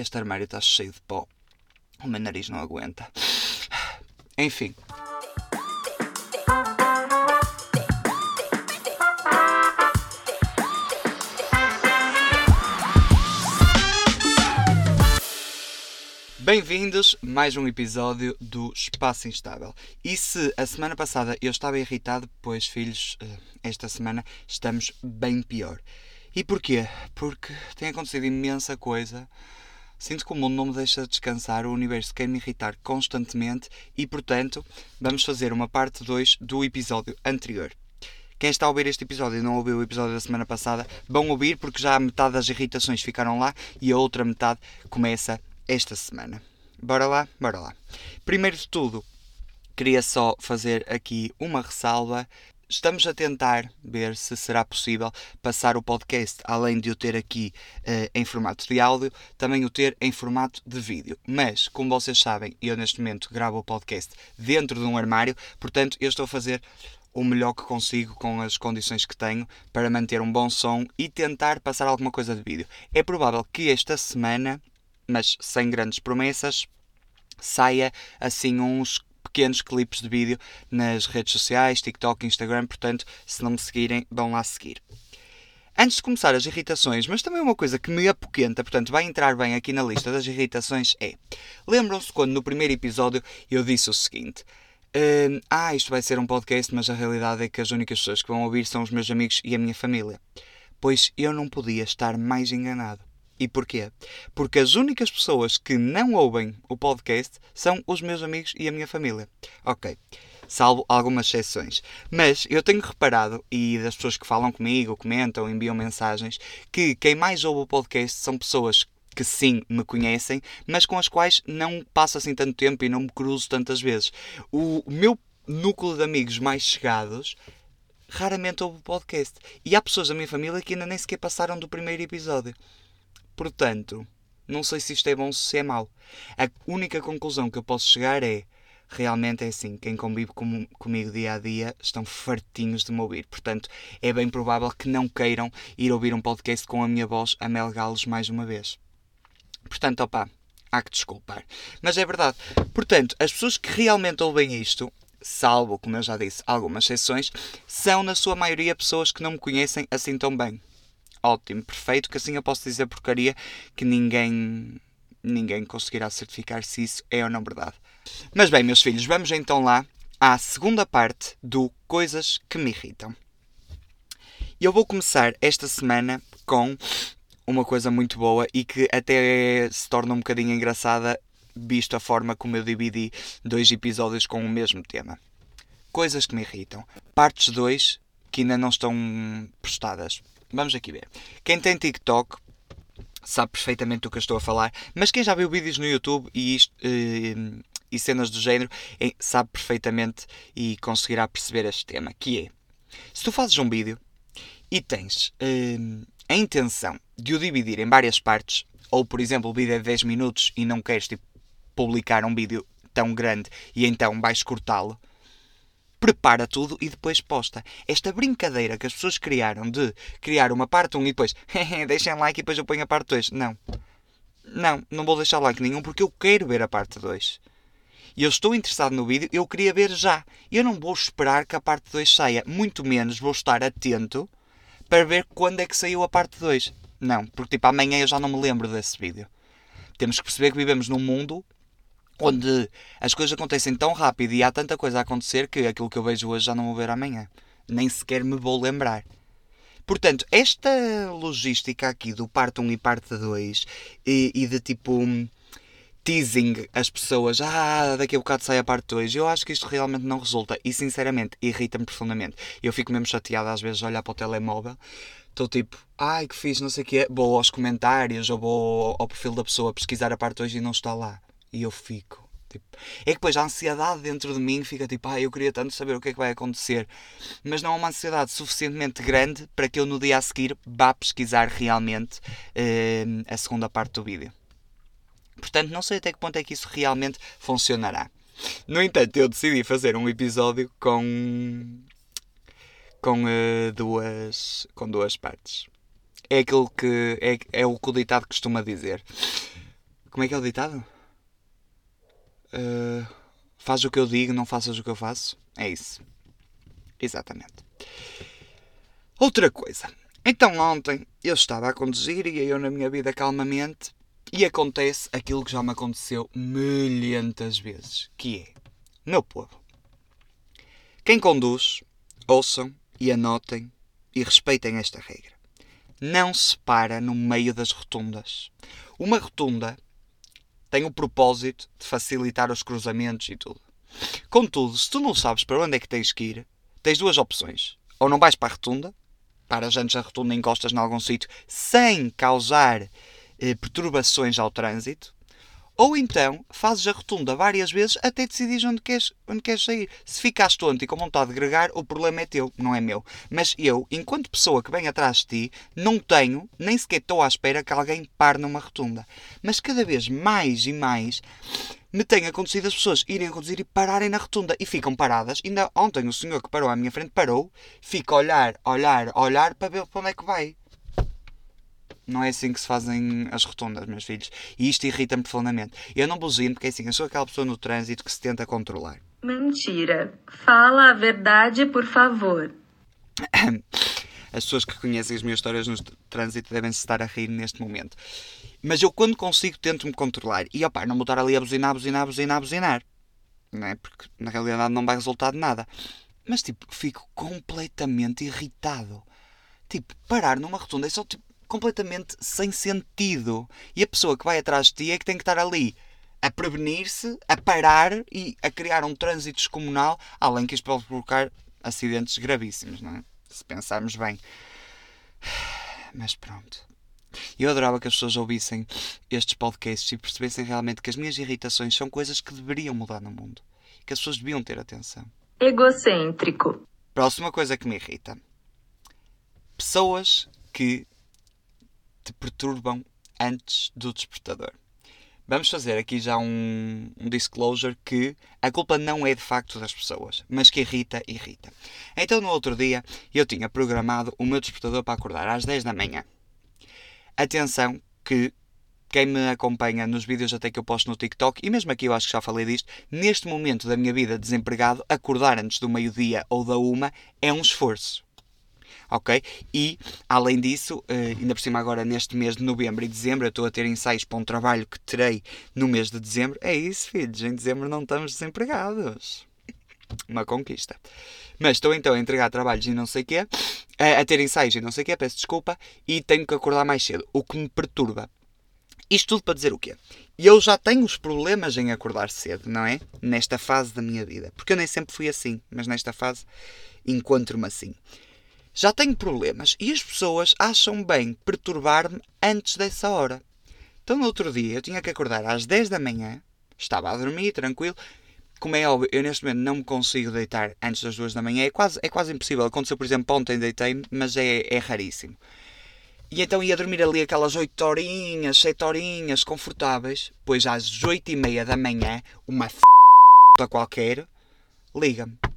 Este armário está cheio de pó. O meu nariz não aguenta. Enfim. Bem-vindos a mais um episódio do Espaço Instável. E se a semana passada eu estava irritado, pois, filhos, eh, esta semana estamos bem pior. E porquê? Porque tem acontecido imensa coisa. Sinto que o mundo não me deixa descansar, o universo quer me irritar constantemente e, portanto, vamos fazer uma parte 2 do episódio anterior. Quem está a ouvir este episódio e não ouviu o episódio da semana passada, vão ouvir porque já metade das irritações ficaram lá e a outra metade começa esta semana. Bora lá? Bora lá. Primeiro de tudo, queria só fazer aqui uma ressalva. Estamos a tentar ver se será possível passar o podcast, além de o ter aqui uh, em formato de áudio, também o ter em formato de vídeo. Mas, como vocês sabem, eu neste momento gravo o podcast dentro de um armário, portanto, eu estou a fazer o melhor que consigo com as condições que tenho para manter um bom som e tentar passar alguma coisa de vídeo. É provável que esta semana mas sem grandes promessas, saia assim uns pequenos clipes de vídeo nas redes sociais, TikTok, Instagram, portanto, se não me seguirem, vão lá seguir. Antes de começar as irritações, mas também uma coisa que me apoquenta, portanto vai entrar bem aqui na lista das irritações, é... Lembram-se quando no primeiro episódio eu disse o seguinte... Uh, ah, isto vai ser um podcast, mas a realidade é que as únicas pessoas que vão ouvir são os meus amigos e a minha família. Pois eu não podia estar mais enganado. E porquê? Porque as únicas pessoas que não ouvem o podcast são os meus amigos e a minha família. Ok. Salvo algumas exceções. Mas eu tenho reparado, e das pessoas que falam comigo, comentam, enviam mensagens, que quem mais ouve o podcast são pessoas que sim me conhecem, mas com as quais não passo assim tanto tempo e não me cruzo tantas vezes. O meu núcleo de amigos mais chegados raramente ouve o podcast. E há pessoas da minha família que ainda nem sequer passaram do primeiro episódio. Portanto, não sei se isto é bom ou se é mau. A única conclusão que eu posso chegar é realmente é assim, quem convive com, comigo dia a dia estão fartinhos de me ouvir. Portanto, é bem provável que não queiram ir ouvir um podcast com a minha voz a melgá-los mais uma vez. Portanto, opá, há que desculpar. Mas é verdade. Portanto, as pessoas que realmente ouvem isto, salvo, como eu já disse, algumas exceções, são na sua maioria pessoas que não me conhecem assim tão bem ótimo, perfeito, que assim eu posso dizer porcaria que ninguém ninguém conseguirá certificar se isso é ou não verdade. Mas bem, meus filhos, vamos então lá à segunda parte do Coisas que me irritam. Eu vou começar esta semana com uma coisa muito boa e que até se torna um bocadinho engraçada, visto a forma como eu dividi dois episódios com o mesmo tema. Coisas que me irritam. Partes 2 que ainda não estão postadas. Vamos aqui ver. Quem tem TikTok sabe perfeitamente do que eu estou a falar, mas quem já viu vídeos no YouTube e, isto, uh, e cenas do género sabe perfeitamente e conseguirá perceber este tema, que é, se tu fazes um vídeo e tens uh, a intenção de o dividir em várias partes, ou por exemplo o vídeo é de 10 minutos e não queres tipo, publicar um vídeo tão grande e então vais cortá-lo, prepara tudo e depois posta. Esta brincadeira que as pessoas criaram de criar uma parte 1 e depois deixem like e depois eu ponho a parte 2. Não. Não, não vou deixar like nenhum porque eu quero ver a parte 2. E eu estou interessado no vídeo, eu queria ver já. Eu não vou esperar que a parte 2 saia, muito menos vou estar atento para ver quando é que saiu a parte 2. Não, porque tipo amanhã eu já não me lembro desse vídeo. Temos que perceber que vivemos num mundo onde as coisas acontecem tão rápido e há tanta coisa a acontecer que aquilo que eu vejo hoje já não vou ver amanhã. Nem sequer me vou lembrar. Portanto, esta logística aqui do parte 1 e parte 2 e, e de tipo teasing as pessoas, ah, daqui a bocado sai a parte 2, eu acho que isto realmente não resulta e sinceramente irrita-me profundamente. Eu fico mesmo chateado às vezes a olhar para o telemóvel, estou tipo, ai que fiz, não sei o quê, vou aos comentários ou vou ao perfil da pessoa pesquisar a parte 2 e não está lá. E eu fico. Tipo, é que depois a ansiedade dentro de mim fica tipo, ah, eu queria tanto saber o que é que vai acontecer. Mas não é uma ansiedade suficientemente grande para que eu no dia a seguir vá pesquisar realmente uh, a segunda parte do vídeo. Portanto, não sei até que ponto é que isso realmente funcionará. No entanto, eu decidi fazer um episódio com. com uh, duas. com duas partes. É aquilo que. É, é o que o ditado costuma dizer Como é que é o ditado? Uh, faz o que eu digo, não faças o que eu faço. É isso. Exatamente. Outra coisa. Então ontem eu estava a conduzir e eu na minha vida calmamente e acontece aquilo que já me aconteceu milhentas vezes, que é, meu povo, quem conduz, ouçam e anotem e respeitem esta regra. Não se para no meio das rotundas. Uma rotunda tem o propósito de facilitar os cruzamentos e tudo. Contudo, se tu não sabes para onde é que tens que ir, tens duas opções. Ou não vais para a rotunda, paras antes da rotunda e encostas em algum sítio sem causar eh, perturbações ao trânsito, ou então fazes a rotunda várias vezes até decidir onde queres, onde queres sair. Se ficaste tonto e com vontade de gregar, o problema é teu, não é meu. Mas eu, enquanto pessoa que vem atrás de ti, não tenho, nem sequer estou à espera que alguém pare numa rotunda. Mas cada vez mais e mais me tem acontecido as pessoas irem a conduzir e pararem na rotunda e ficam paradas. Ainda ontem o senhor que parou à minha frente parou, fica a olhar, olhar, olhar para ver para onde é que vai. Não é assim que se fazem as rotundas, meus filhos. E isto irrita-me profundamente. Eu não buzino porque é assim, eu sou aquela pessoa no trânsito que se tenta controlar. Mentira. Fala a verdade, por favor. As pessoas que conhecem as minhas histórias no trânsito devem se estar a rir neste momento. Mas eu, quando consigo, tento-me controlar. E, opá, não vou estar ali a buzinar, buzinar, buzinar, buzinar. Não é? Porque, na realidade, não vai resultar de nada. Mas, tipo, fico completamente irritado. Tipo, parar numa rotunda é só, tipo, completamente sem sentido. E a pessoa que vai atrás de ti é que tem que estar ali a prevenir-se, a parar e a criar um trânsito descomunal, além que isto pode provocar acidentes gravíssimos, não é? Se pensarmos bem. Mas pronto. Eu adorava que as pessoas ouvissem estes podcasts e percebessem realmente que as minhas irritações são coisas que deveriam mudar no mundo. Que as pessoas deviam ter atenção. Egocêntrico. Próxima coisa que me irrita. Pessoas que te perturbam antes do despertador. Vamos fazer aqui já um, um, disclosure que a culpa não é de facto das pessoas, mas que irrita, irrita. Então no outro dia eu tinha programado o meu despertador para acordar às 10 da manhã. Atenção que quem me acompanha nos vídeos até que eu posto no TikTok, e mesmo aqui eu acho que já falei disto, neste momento da minha vida desempregado, acordar antes do meio-dia ou da uma é um esforço ok? E, além disso, eh, ainda por cima agora neste mês de novembro e dezembro, eu estou a ter ensaios para um trabalho que terei no mês de dezembro. É isso, filhos, em dezembro não estamos desempregados. Uma conquista. Mas estou então a entregar trabalhos e não sei o quê, a ter ensaios e não sei o quê, peço desculpa, e tenho que acordar mais cedo, o que me perturba. Isto tudo para dizer o quê? Eu já tenho os problemas em acordar cedo, não é? Nesta fase da minha vida. Porque eu nem sempre fui assim, mas nesta fase encontro-me assim já tenho problemas e as pessoas acham bem perturbar-me antes dessa hora. Então, no outro dia, eu tinha que acordar às 10 da manhã, estava a dormir, tranquilo. Como é óbvio, eu neste momento não me consigo deitar antes das 2 da manhã, é quase, é quase impossível. Aconteceu, por exemplo, ontem deitei-me, mas é, é raríssimo. E então ia dormir ali aquelas 8 horinhas, 7 horinhas confortáveis, pois às 8 e meia da manhã, uma f qualquer liga-me.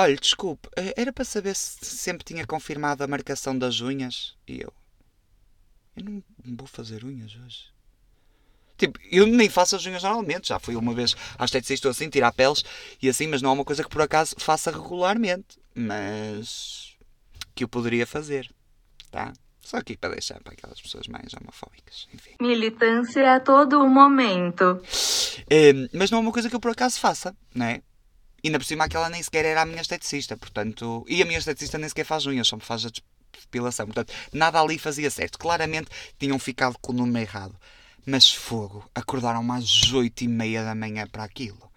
Olha, desculpe, eh, era para saber se sempre tinha confirmado a marcação das unhas. E eu. Eu não vou fazer unhas hoje. Tipo, eu nem faço as unhas normalmente. Já fui uma vez às esteticista assim, tirar peles e assim, mas não é uma coisa que por acaso faça regularmente. Mas. que eu poderia fazer. Tá? Só aqui para deixar para aquelas pessoas mais homofóbicas. Enfim. Militância a todo o momento. É, mas não é uma coisa que eu por acaso faça, não é? Ainda por cima aquela nem sequer era a minha esteticista, portanto. E a minha esteticista nem sequer faz unhas, só me faz a depilação. Portanto, nada ali fazia certo. Claramente tinham ficado com o número errado. Mas fogo, acordaram mais oito e meia da manhã para aquilo.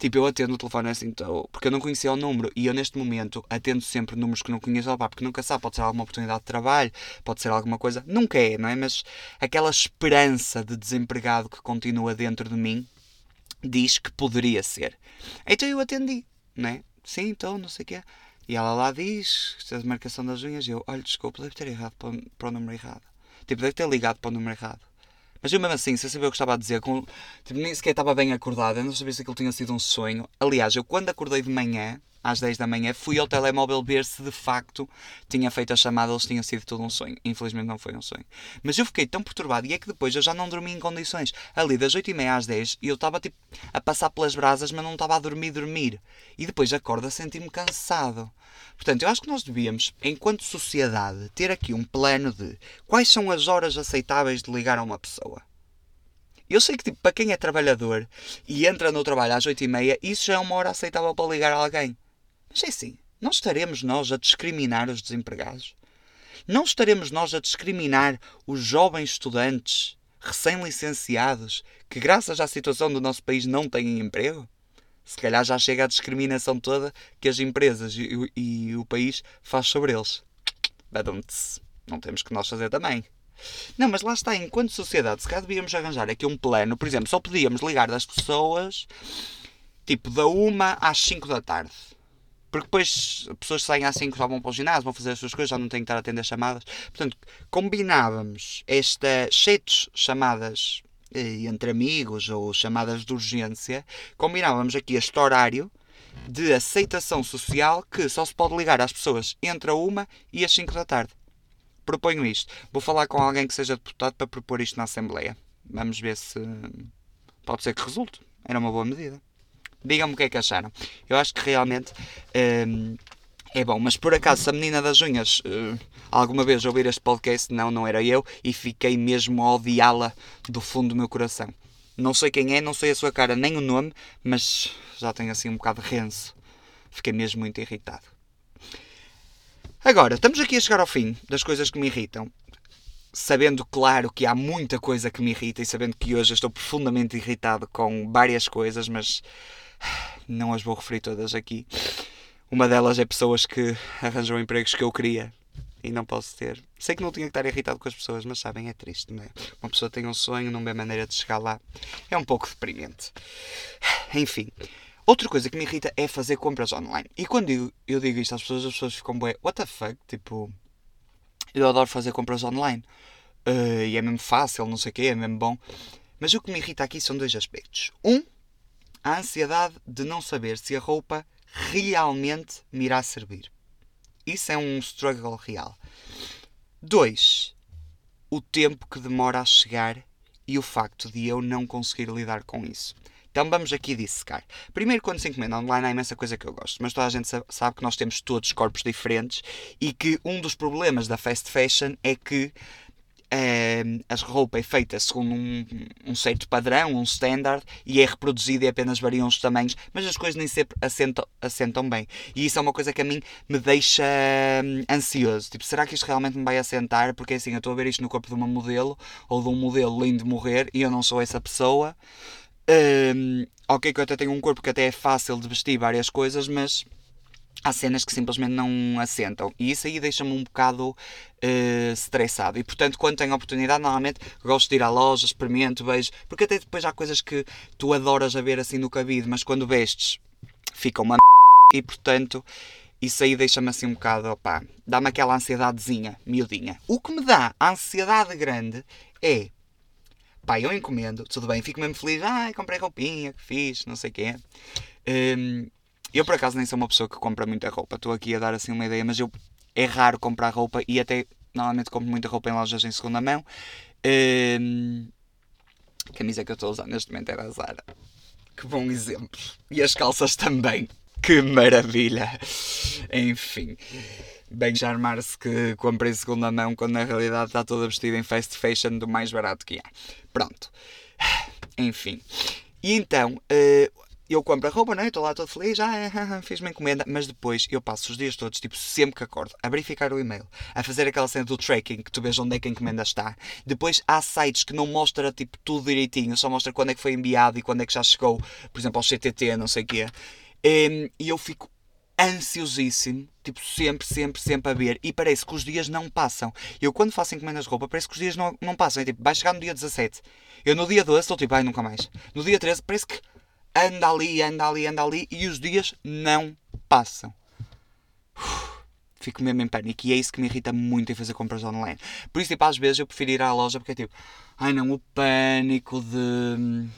Tipo, eu atendo o telefone assim, então, porque eu não conhecia o número e eu neste momento atendo sempre números que não conheço, opa, porque nunca sabe, pode ser alguma oportunidade de trabalho, pode ser alguma coisa, nunca é, não é? Mas aquela esperança de desempregado que continua dentro de mim, diz que poderia ser. Então eu atendi, né? Sim, então, não sei o quê. E ela lá diz, a marcação das unhas, e eu, olha, desculpa, deve ter errado para para o número errado. Tipo, deve ter ligado para o número errado. Mas eu mesmo assim, sem saber o que estava a dizer, com, tipo, nem sequer estava bem acordado, eu não sabia se aquilo tinha sido um sonho. Aliás, eu quando acordei de manhã, às 10 da manhã, fui ao telemóvel ver se de facto tinha feito a chamada, eles tinham sido tudo um sonho. Infelizmente não foi um sonho. Mas eu fiquei tão perturbado e é que depois eu já não dormi em condições. Ali das 8 e meia às 10 e eu estava tipo a passar pelas brasas, mas não estava a dormir, dormir. E depois acordo a sentir-me cansado. Portanto, eu acho que nós devíamos, enquanto sociedade, ter aqui um plano de quais são as horas aceitáveis de ligar a uma pessoa. Eu sei que, tipo, para quem é trabalhador e entra no trabalho às 8h30, isso já é uma hora aceitável para ligar a alguém. Mas é assim, não estaremos nós a discriminar os desempregados? Não estaremos nós a discriminar os jovens estudantes recém-licenciados que, graças à situação do nosso país, não têm emprego? Se calhar já chega a discriminação toda que as empresas e, e, e o país faz sobre eles. Não temos que nós fazer também. Não, mas lá está, enquanto sociedade, se calhar devíamos arranjar aqui um plano, por exemplo, só podíamos ligar das pessoas tipo da 1 às 5 da tarde. Porque depois as pessoas saem às 5 já vão para o ginásio, vão fazer as suas coisas, já não têm que estar a atender chamadas. Portanto, combinávamos estas sete chamadas eh, entre amigos ou chamadas de urgência, combinávamos aqui este horário de aceitação social que só se pode ligar às pessoas entre a 1 e as 5 da tarde proponho isto. Vou falar com alguém que seja deputado para propor isto na Assembleia. Vamos ver se pode ser que resulte. Era uma boa medida. Digam-me o que é que acharam. Eu acho que realmente hum, é bom. Mas por acaso, se a menina das unhas uh, alguma vez ouvir este podcast, não, não era eu. E fiquei mesmo a odiá-la do fundo do meu coração. Não sei quem é, não sei a sua cara nem o nome, mas já tenho assim um bocado de renso. Fiquei mesmo muito irritado. Agora, estamos aqui a chegar ao fim das coisas que me irritam. Sabendo, claro, que há muita coisa que me irrita e sabendo que hoje estou profundamente irritado com várias coisas, mas não as vou referir todas aqui. Uma delas é pessoas que arranjam empregos que eu queria e não posso ter. Sei que não tinha que estar irritado com as pessoas, mas sabem, é triste, não é? Uma pessoa tem um sonho, não vê maneira de chegar lá. É um pouco deprimente. Enfim, Outra coisa que me irrita é fazer compras online. E quando eu, eu digo isto às pessoas, as pessoas ficam bué, what the fuck? Tipo, eu adoro fazer compras online. Uh, e é mesmo fácil, não sei o quê, é mesmo bom. Mas o que me irrita aqui são dois aspectos. Um, a ansiedade de não saber se a roupa realmente me irá servir. Isso é um struggle real. Dois, o tempo que demora a chegar e o facto de eu não conseguir lidar com isso. Então vamos aqui dissecar. Primeiro, quando se encomenda online, há imensa coisa que eu gosto, mas toda a gente sabe que nós temos todos corpos diferentes e que um dos problemas da fast fashion é que é, a roupa é feita segundo um, um, certo padrão, um standard, e é reproduzida e apenas variam os tamanhos, mas as coisas nem sempre assentam, assentam bem. E isso é uma coisa que a mim me deixa hum, ansioso. Tipo, será que isto realmente me vai assentar? Porque assim, eu estou a ver isto no corpo de uma modelo, ou de um modelo lindo de morrer, e eu não sou essa pessoa. Um, ok, que eu até tenho um corpo que até é fácil de vestir várias coisas, mas há cenas que simplesmente não assentam. E isso aí deixa-me um bocado uh. E portanto, quando tenho oportunidade, normalmente gosto de ir à loja, experimento, vejo. Porque até depois há coisas que tu adoras a ver assim no cabide, mas quando vestes fica uma e portanto. Isso aí deixa-me assim um bocado, opá, dá-me aquela ansiedadezinha, miudinha. O que me dá ansiedade grande é Pá, eu encomendo, tudo bem, fico mesmo feliz. Ah, comprei roupinha, que fiz, não sei o quê. Um, eu por acaso nem sou uma pessoa que compra muita roupa. Estou aqui a dar assim uma ideia, mas eu é raro comprar roupa e até normalmente compro muita roupa em lojas em segunda mão. A camisa que eu estou a usar neste momento é da Zara. Que bom exemplo. E as calças também. Que maravilha! Enfim bem charmar-se que comprei segunda mão quando na realidade está toda vestida em fast fashion do mais barato que há. Pronto. Enfim. E então, eh, eu compro a roupa, não é? Estou lá todo feliz, já ah, fiz uma encomenda, mas depois eu passo os dias todos, tipo, sempre que acordo, a verificar o e-mail, a fazer aquela cena do tracking, que tu vês onde é que a encomenda está. Depois há sites que não mostram, tipo, tudo direitinho, só mostra quando é que foi enviado e quando é que já chegou, por exemplo, ao CTT, não sei o quê. E eu fico ansiosíssimo, tipo, sempre, sempre, sempre a ver. E parece que os dias não passam. Eu, quando faço encomendas de roupa, parece que os dias não, não passam. É tipo, vai chegar no dia 17. Eu, no dia 12, estou tipo, ai, nunca mais. No dia 13, parece que anda ali, anda ali, anda ali. E os dias não passam. Fico mesmo em pânico. E é isso que me irrita muito em fazer compras online. Por isso, tipo, às vezes eu prefiro ir à loja porque é tipo, ai não, o pânico de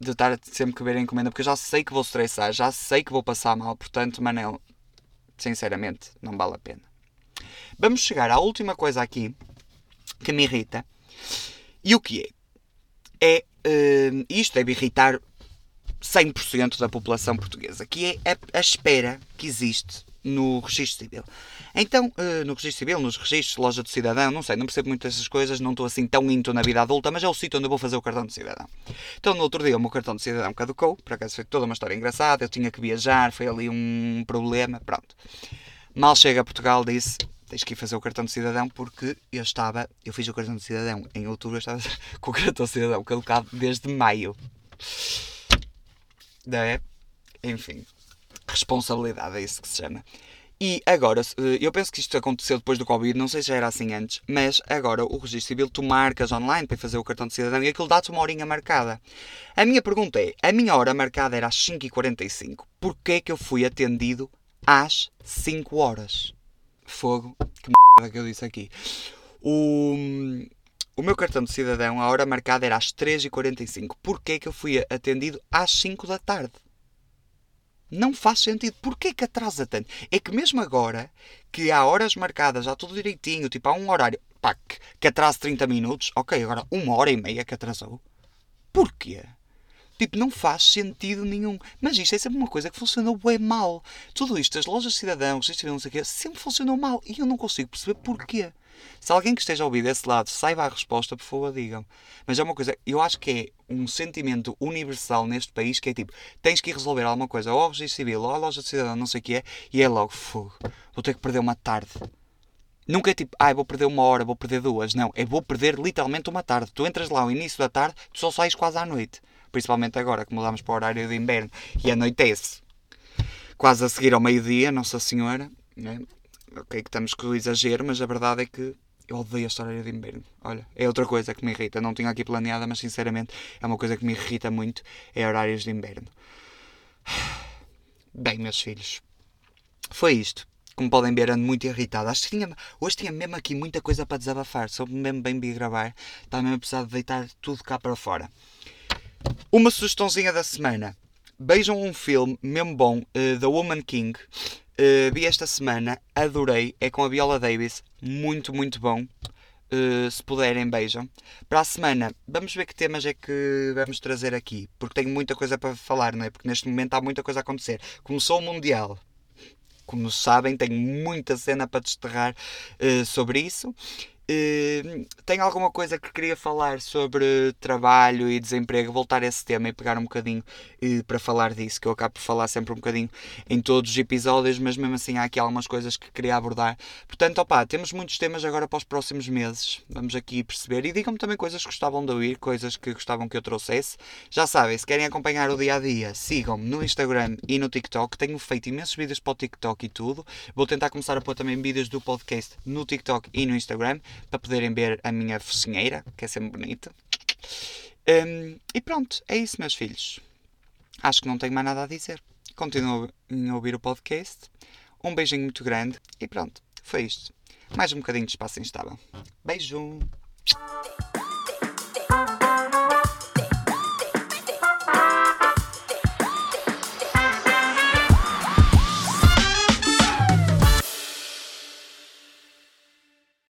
de estar sempre que ver a encomenda, porque eu já sei que vou estressar, já sei que vou passar mal, portanto, Manel, Sinceramente, não vale a pena. Vamos chegar à última coisa aqui que me irrita. E o que é? É. Uh, isto deve irritar 100% da população portuguesa, que é a, a espera que existe no registro civil. Então, uh, no registro civil, nos registros, loja do cidadão, não sei, não percebo muito dessas coisas, não estou assim tão into na vida adulta, mas é o sítio onde eu vou fazer o cartão de cidadão. Então, no outro dia, o meu cartão de cidadão caducou, por acaso foi toda uma história engraçada, eu tinha que viajar, foi ali um problema, pronto. Mal chega a Portugal, disse, tens que ir fazer o cartão de cidadão porque eu estava, eu fiz o cartão de cidadão em outubro, eu estava com o cartão de cidadão caducado desde maio. É? Enfim, responsabilidade é isso que se chama. E agora, eh, eu penso que isto aconteceu depois do Covid, não sei se já era assim antes, mas agora o registro civil tu marcas online para fazer o cartão de cidadão e aquilo dá-te uma horinha marcada. A minha pergunta é, a minha hora marcada era às 5h45, porquê que eu fui atendido às 5 horas? Fogo, que merda que eu disse aqui. O, o meu cartão de cidadão, a hora marcada era às 3h45. Porquê que eu fui atendido às 5 da tarde? Não faz sentido. Porquê que atrasa tanto? É que mesmo agora, que há horas marcadas, já tudo direitinho, tipo há um horário, pá, que, que atrasa 30 minutos, ok, agora uma hora e meia que atrasou. Porquê? Tipo, não faz sentido nenhum. Mas isto é sempre uma coisa que funcionou bem mal. Tudo isto, as lojas cidadãos, isto não sei o quê, sempre funcionou mal. E eu não consigo perceber porquê. Se alguém que esteja a ouvir desse lado saiba a resposta, por favor, digam. Mas é uma coisa, eu acho que é um sentimento universal neste país que é tipo, tens que ir resolver alguma coisa, ou ao registro civil, ou à loja de cidadão, não sei o que é, e é logo, fogo, vou ter que perder uma tarde. Nunca é tipo, ai, ah, vou perder uma hora, vou perder duas. Não, é vou perder literalmente uma tarde. Tu entras lá ao início da tarde, tu só sais quase à noite principalmente agora que mudamos para o horário de inverno e anoitece quase a seguir ao meio-dia, Nossa Senhora. Né? Ok, que estamos com o exagero, mas a verdade é que eu odeio esta horário de inverno. Olha, é outra coisa que me irrita. Não tinha aqui planeada, mas sinceramente é uma coisa que me irrita muito: é horários de inverno. Bem, meus filhos, foi isto. Como podem ver, ando muito irritado. Acho que tinha, hoje tinha mesmo aqui muita coisa para desabafar. Sou mesmo bem bi gravar. Estava mesmo a precisar de deitar tudo cá para fora. Uma sugestãozinha da semana. Vejam um filme mesmo bom, uh, The Woman King. Uh, vi esta semana, adorei. É com a Viola Davis. Muito, muito bom. Uh, se puderem, beijam. Para a semana, vamos ver que temas é que vamos trazer aqui. Porque tenho muita coisa para falar, não é? Porque neste momento há muita coisa a acontecer. Começou o Mundial. Como sabem, tenho muita cena para desterrar uh, sobre isso. Uh, tenho alguma coisa que queria falar sobre trabalho e desemprego, voltar a esse tema e pegar um bocadinho uh, para falar disso, que eu acabo por falar sempre um bocadinho em todos os episódios, mas mesmo assim há aqui algumas coisas que queria abordar. Portanto, opá, temos muitos temas agora para os próximos meses, vamos aqui perceber e digam-me também coisas que gostavam de ouvir, coisas que gostavam que eu trouxesse. Já sabem, se querem acompanhar o dia a dia, sigam-me no Instagram e no TikTok. Tenho feito imensos vídeos para o TikTok e tudo. Vou tentar começar a pôr também vídeos do podcast no TikTok e no Instagram para poderem ver a minha focinheira, que é sempre bonita. Um, e pronto, é isso, meus filhos. Acho que não tenho mais nada a dizer. Continuem a ouvir o podcast. Um beijinho muito grande e pronto, foi isto. Mais um bocadinho de espaço instável. Beijo!